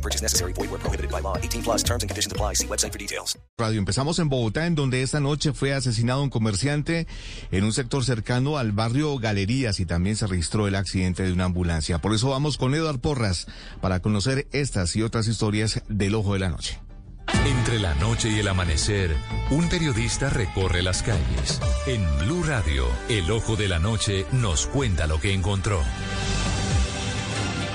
No purchase necessary. Void where prohibited by law. 18 plus terms and conditions apply. See website for details. Radio. Empezamos en Bogotá, en donde esta noche fue asesinado un comerciante en un sector cercano al barrio Galerías y también se registró el accidente de una ambulancia. Por eso vamos con Eduard Porras para conocer estas y otras historias del Ojo de la Noche. Entre la noche y el amanecer, un periodista recorre las calles. En Blue Radio, el Ojo de la Noche nos cuenta lo que encontró.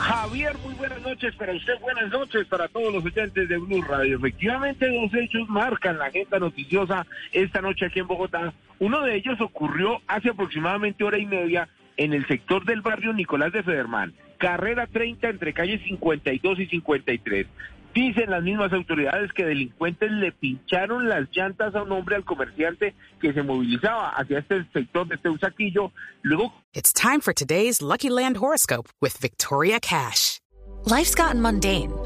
Javier, muy buenas noches para usted, buenas noches para todos los oyentes de Blue Radio. Efectivamente, dos hechos marcan la agenda noticiosa esta noche aquí en Bogotá. Uno de ellos ocurrió hace aproximadamente hora y media en el sector del barrio Nicolás de Federman, carrera 30 entre calles 52 y 53. Dicen las mismas autoridades que delincuentes le pincharon las llantas a un hombre al comerciante que se movilizaba hacia este sector de Teusaquillo. Luego It's time for today's Lucky Land horoscope with Victoria Cash. Life's gotten mundane,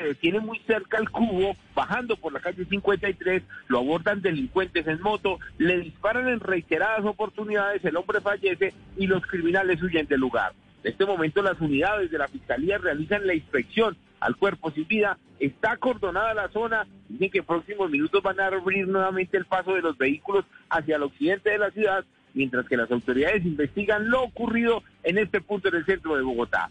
Se detiene muy cerca al cubo, bajando por la calle 53, lo abordan delincuentes en moto, le disparan en reiteradas oportunidades, el hombre fallece y los criminales huyen del lugar. En este momento las unidades de la Fiscalía realizan la inspección al cuerpo sin vida, está acordonada la zona, dicen que en próximos minutos van a abrir nuevamente el paso de los vehículos hacia el occidente de la ciudad, mientras que las autoridades investigan lo ocurrido en este punto en el centro de Bogotá.